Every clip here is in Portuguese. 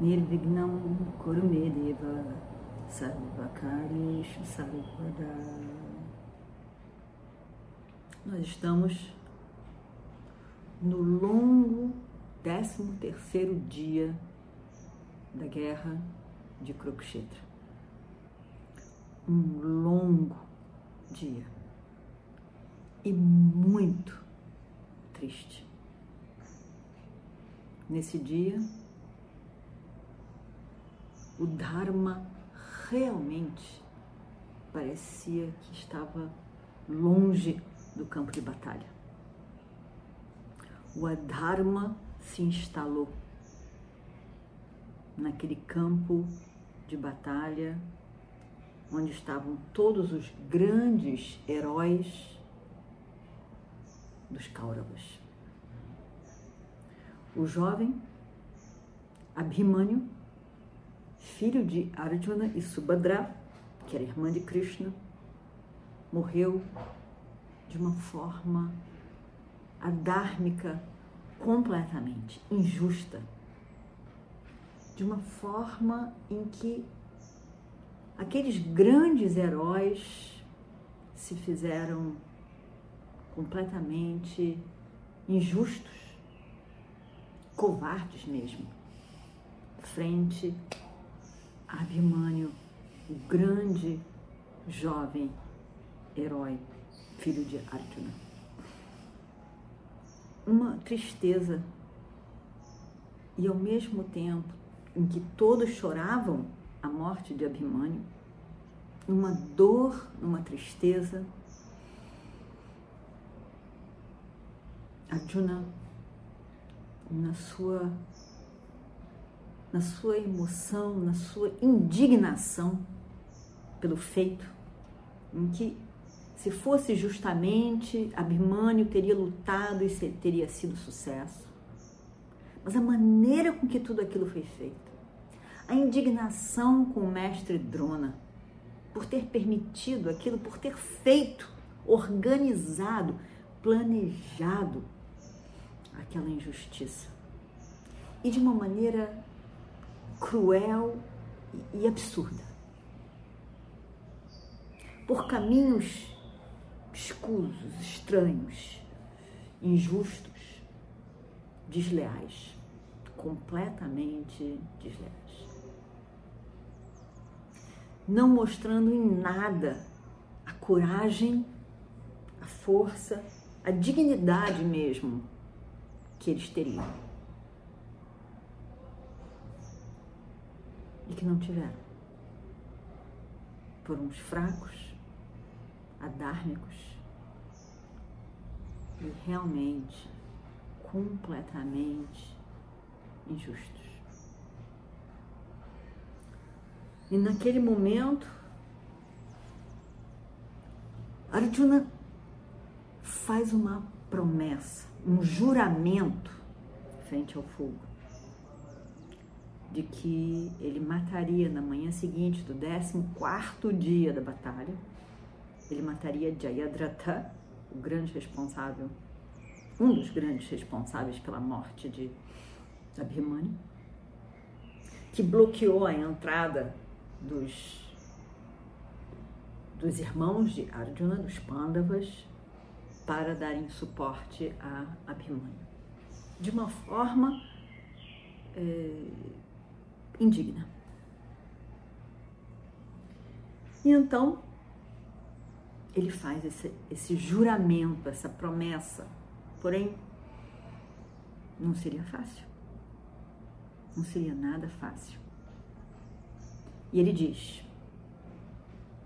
Nirvignam Kurumedeva Sarvakarishu Sarvada Nós estamos no longo 13 terceiro dia da guerra de Kurukshetra. Um longo dia e muito triste. Nesse dia, o Dharma realmente parecia que estava longe do campo de batalha. O Adharma se instalou naquele campo de batalha onde estavam todos os grandes heróis dos Kauravas. O jovem Abhimanyu, filho de Arjuna e Subhadra, que era irmã de Krishna, morreu de uma forma adármica completamente injusta, de uma forma em que aqueles grandes heróis se fizeram completamente injustos, covardes mesmo, frente a Abhimanyu, o grande jovem herói, filho de Arjuna. Uma tristeza e ao mesmo tempo em que todos choravam a morte de Abhimanyu, uma dor, uma tristeza, Arjuna, na sua, na sua emoção, na sua indignação pelo feito, em que se fosse justamente Abhimanyu teria lutado e teria sido sucesso. Mas a maneira com que tudo aquilo foi feito, a indignação com o mestre Drona por ter permitido aquilo, por ter feito, organizado, planejado aquela injustiça. E de uma maneira cruel e absurda. Por caminhos escusos, estranhos, injustos, desleais, completamente desleais. Não mostrando em nada a coragem, a força, a dignidade mesmo que eles teriam. Que não tiveram. Foram os fracos, adármicos e realmente completamente injustos. E naquele momento, Arjuna faz uma promessa um juramento frente ao fogo de que ele mataria na manhã seguinte do 14 dia da batalha, ele mataria Jayadratha, o grande responsável, um dos grandes responsáveis pela morte de Abhimanyu, que bloqueou a entrada dos dos irmãos de Arjuna, dos Pandavas, para darem suporte a Abhimanyu. De uma forma é, indigna. E então ele faz esse, esse juramento, essa promessa. Porém, não seria fácil. Não seria nada fácil. E ele diz,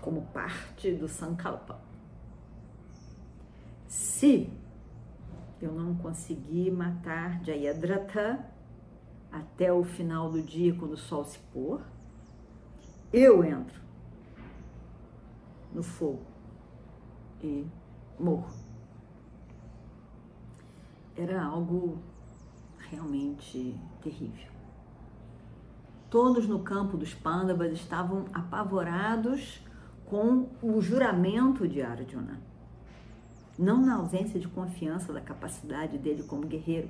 como parte do Sankalpa, se eu não conseguir matar Jayadratha, até o final do dia, quando o sol se pôr, eu entro no fogo e morro. Era algo realmente terrível. Todos no campo dos Pandavas estavam apavorados com o juramento de Arjuna. Não na ausência de confiança da capacidade dele como guerreiro,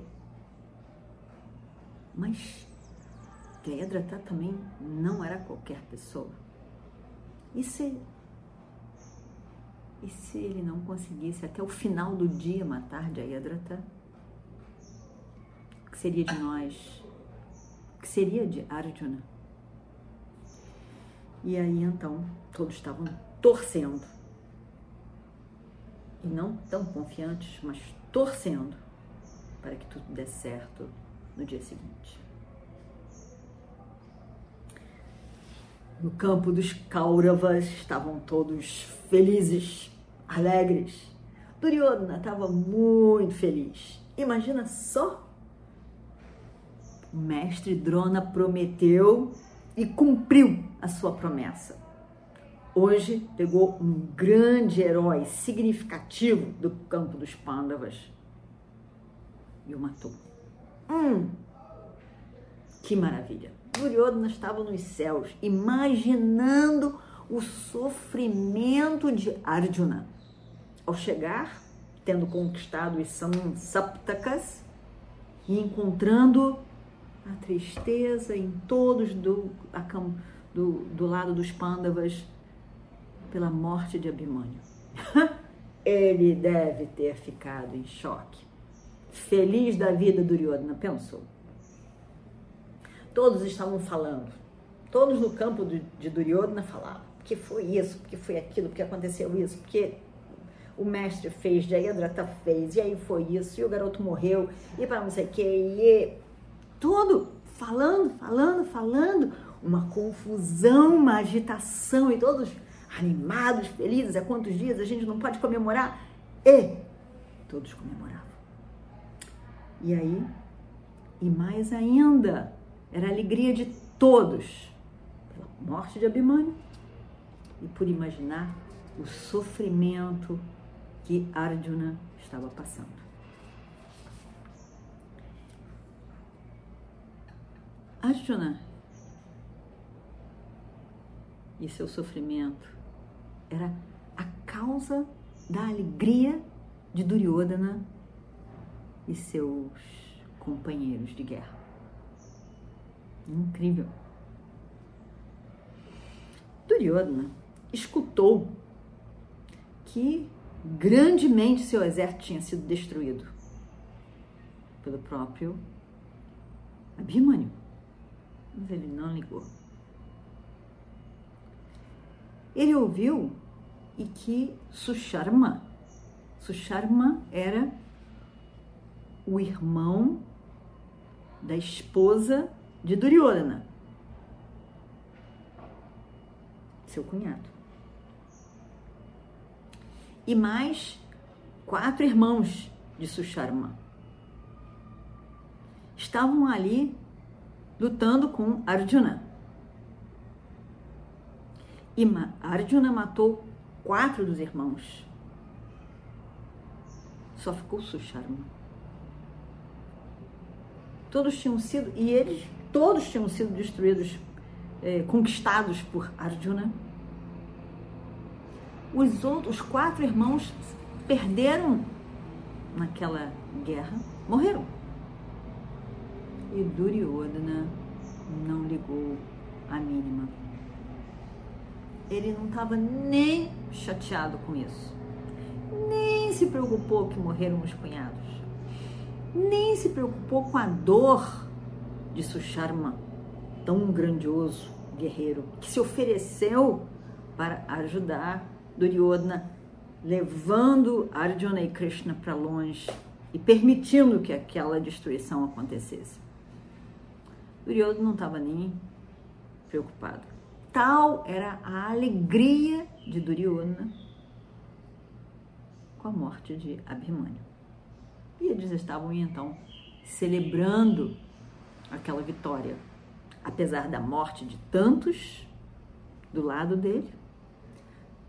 mas Jayadratha também não era qualquer pessoa. E se, e se ele não conseguisse até o final do dia matar Jayadratha? O que seria de nós? O que seria de Arjuna? E aí então todos estavam torcendo. E não tão confiantes, mas torcendo para que tudo desse certo no dia seguinte. No campo dos Kauravas estavam todos felizes, alegres. Duryodhana estava muito feliz. Imagina só o mestre Drona prometeu e cumpriu a sua promessa. Hoje pegou um grande herói significativo do campo dos Pandavas e o matou. Hum, que maravilha! Duryodhana estava nos céus, imaginando o sofrimento de Arjuna. Ao chegar, tendo conquistado os Samsaptakas e encontrando a tristeza em todos do, do, do lado dos Pandavas pela morte de Abhimanyu. Ele deve ter ficado em choque. Feliz da vida, Duryodhana pensou. Todos estavam falando, todos no campo de, Duryodhana falavam, porque foi isso, porque foi aquilo, porque aconteceu isso, porque o mestre fez, Jayadrata fez, e aí foi isso, e o garoto morreu, e para não sei o que, e tudo falando, falando, falando, uma confusão, uma agitação, e todos animados, felizes, há quantos dias a gente não pode comemorar? E todos comemoravam. E aí, e mais ainda, era a alegria de todos pela morte de Abhimanyu e por imaginar o sofrimento que Arjuna estava passando. Arjuna e seu sofrimento era a causa da alegria de Duryodhana e seus companheiros de guerra. Incrível. Duryodhana escutou que grandemente seu exército tinha sido destruído pelo próprio Abhimanyu. Mas ele não ligou. Ele ouviu e que Susharma, Susharma era o irmão da esposa de Duryodhana, seu cunhado. E mais quatro irmãos de Susharma. Estavam ali lutando com Arjuna. E Arjuna matou quatro dos irmãos. Só ficou Susharma. Todos tinham sido, e eles todos tinham sido destruídos, é, conquistados por Arjuna. Os outros quatro irmãos perderam naquela guerra, morreram. E Duryodhana não ligou a mínima. Ele não estava nem chateado com isso. Nem se preocupou que morreram os cunhados. Nem se preocupou com a dor de Susharma, tão grandioso guerreiro, que se ofereceu para ajudar Duryodhana, levando Arjuna e Krishna para longe e permitindo que aquela destruição acontecesse. Duryodhana não estava nem preocupado. Tal era a alegria de Duryodhana com a morte de Abhimanyu. E eles estavam então celebrando aquela vitória, apesar da morte de tantos do lado dele,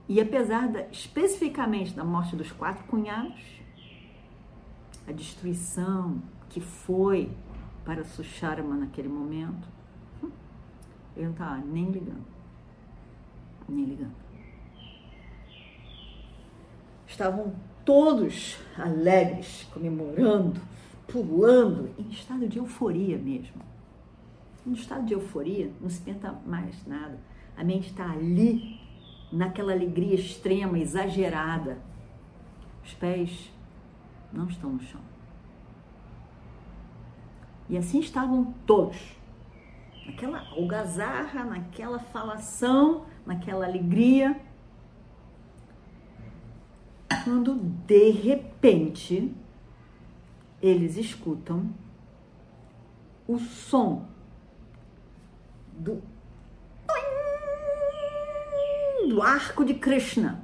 e apesar da, especificamente da morte dos quatro cunhados, a destruição que foi para Susharma naquele momento, ele não estava nem ligando. Nem ligando. Estavam todos alegres, comemorando, pulando, em estado de euforia mesmo. No estado de euforia, não se tenta mais nada. A mente está ali, naquela alegria extrema, exagerada. Os pés não estão no chão. E assim estavam todos. Naquela algazarra, naquela falação, naquela alegria. Quando de repente eles escutam o som do, do arco de Krishna.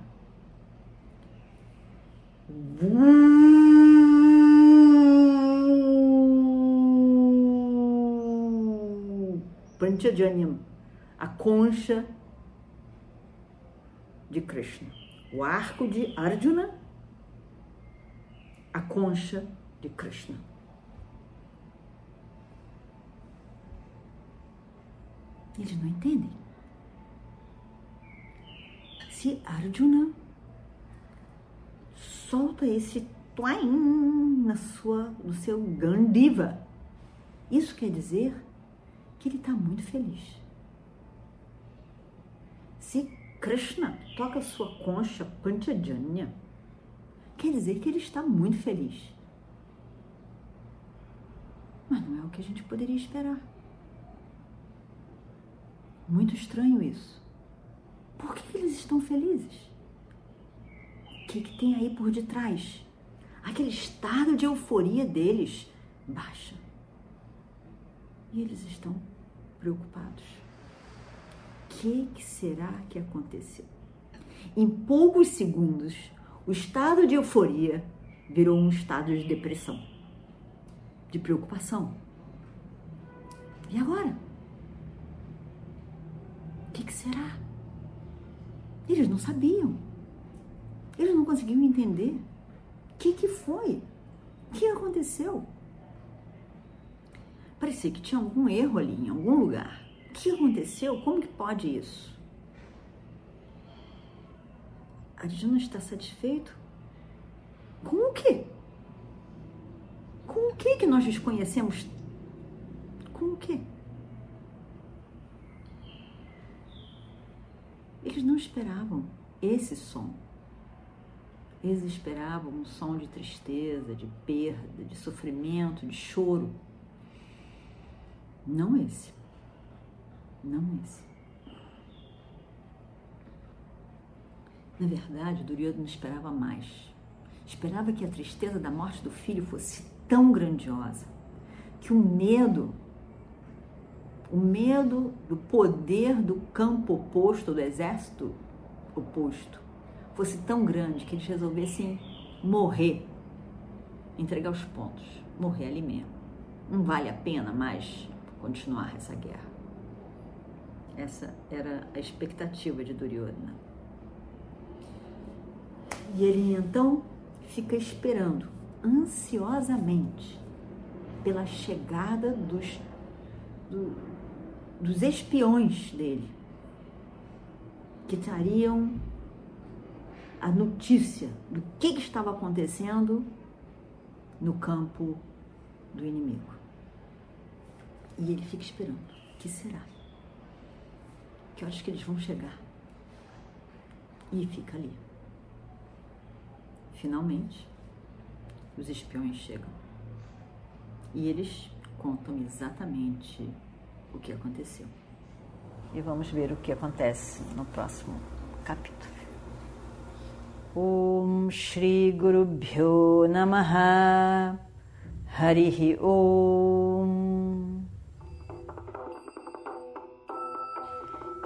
Panchajanyam, a concha de Krishna. O arco de Arjuna, a concha de Krishna. Eles não entendem. Se Arjuna solta esse twain na sua, no seu Gandiva, isso quer dizer que ele está muito feliz. Se Krishna toca sua concha Panchajanya, quer dizer que ele está muito feliz. Mas não é o que a gente poderia esperar. Muito estranho isso. Por que eles estão felizes? O que, que tem aí por detrás? Aquele estado de euforia deles baixa. E eles estão preocupados. Que, que será que aconteceu? Em poucos segundos, o estado de euforia virou um estado de depressão, de preocupação. E agora? O que, que será? Eles não sabiam. Eles não conseguiam entender. O que, que foi? O que aconteceu? Parecia que tinha algum erro ali em algum lugar. Que aconteceu? Como que pode isso? Arjuna está satisfeito? Com o quê? Com o que que nós desconhecemos? Com o quê? Eles não esperavam esse som. Eles esperavam um som de tristeza, de perda, de sofrimento, de choro. Não esse. Não esse. Na verdade, Duryodhana esperava mais. Esperava que a tristeza da morte do filho fosse tão grandiosa que o medo o medo do poder do campo oposto, do exército oposto, fosse tão grande que eles resolvessem morrer, entregar os pontos, morrer ali mesmo. Não vale a pena mais continuar essa guerra. Essa era a expectativa de Duryodhana. E ele então fica esperando ansiosamente pela chegada dos, do, dos espiões dele, que trariam a notícia do que, que estava acontecendo no campo do inimigo. E ele fica esperando. O que será? Que horas que eles vão chegar? E fica ali. Finalmente, os espiões chegam. E eles contam exatamente o que aconteceu. E vamos ver o que acontece no próximo capítulo. Om Shri Guru Bhyo Namaha Harihi Om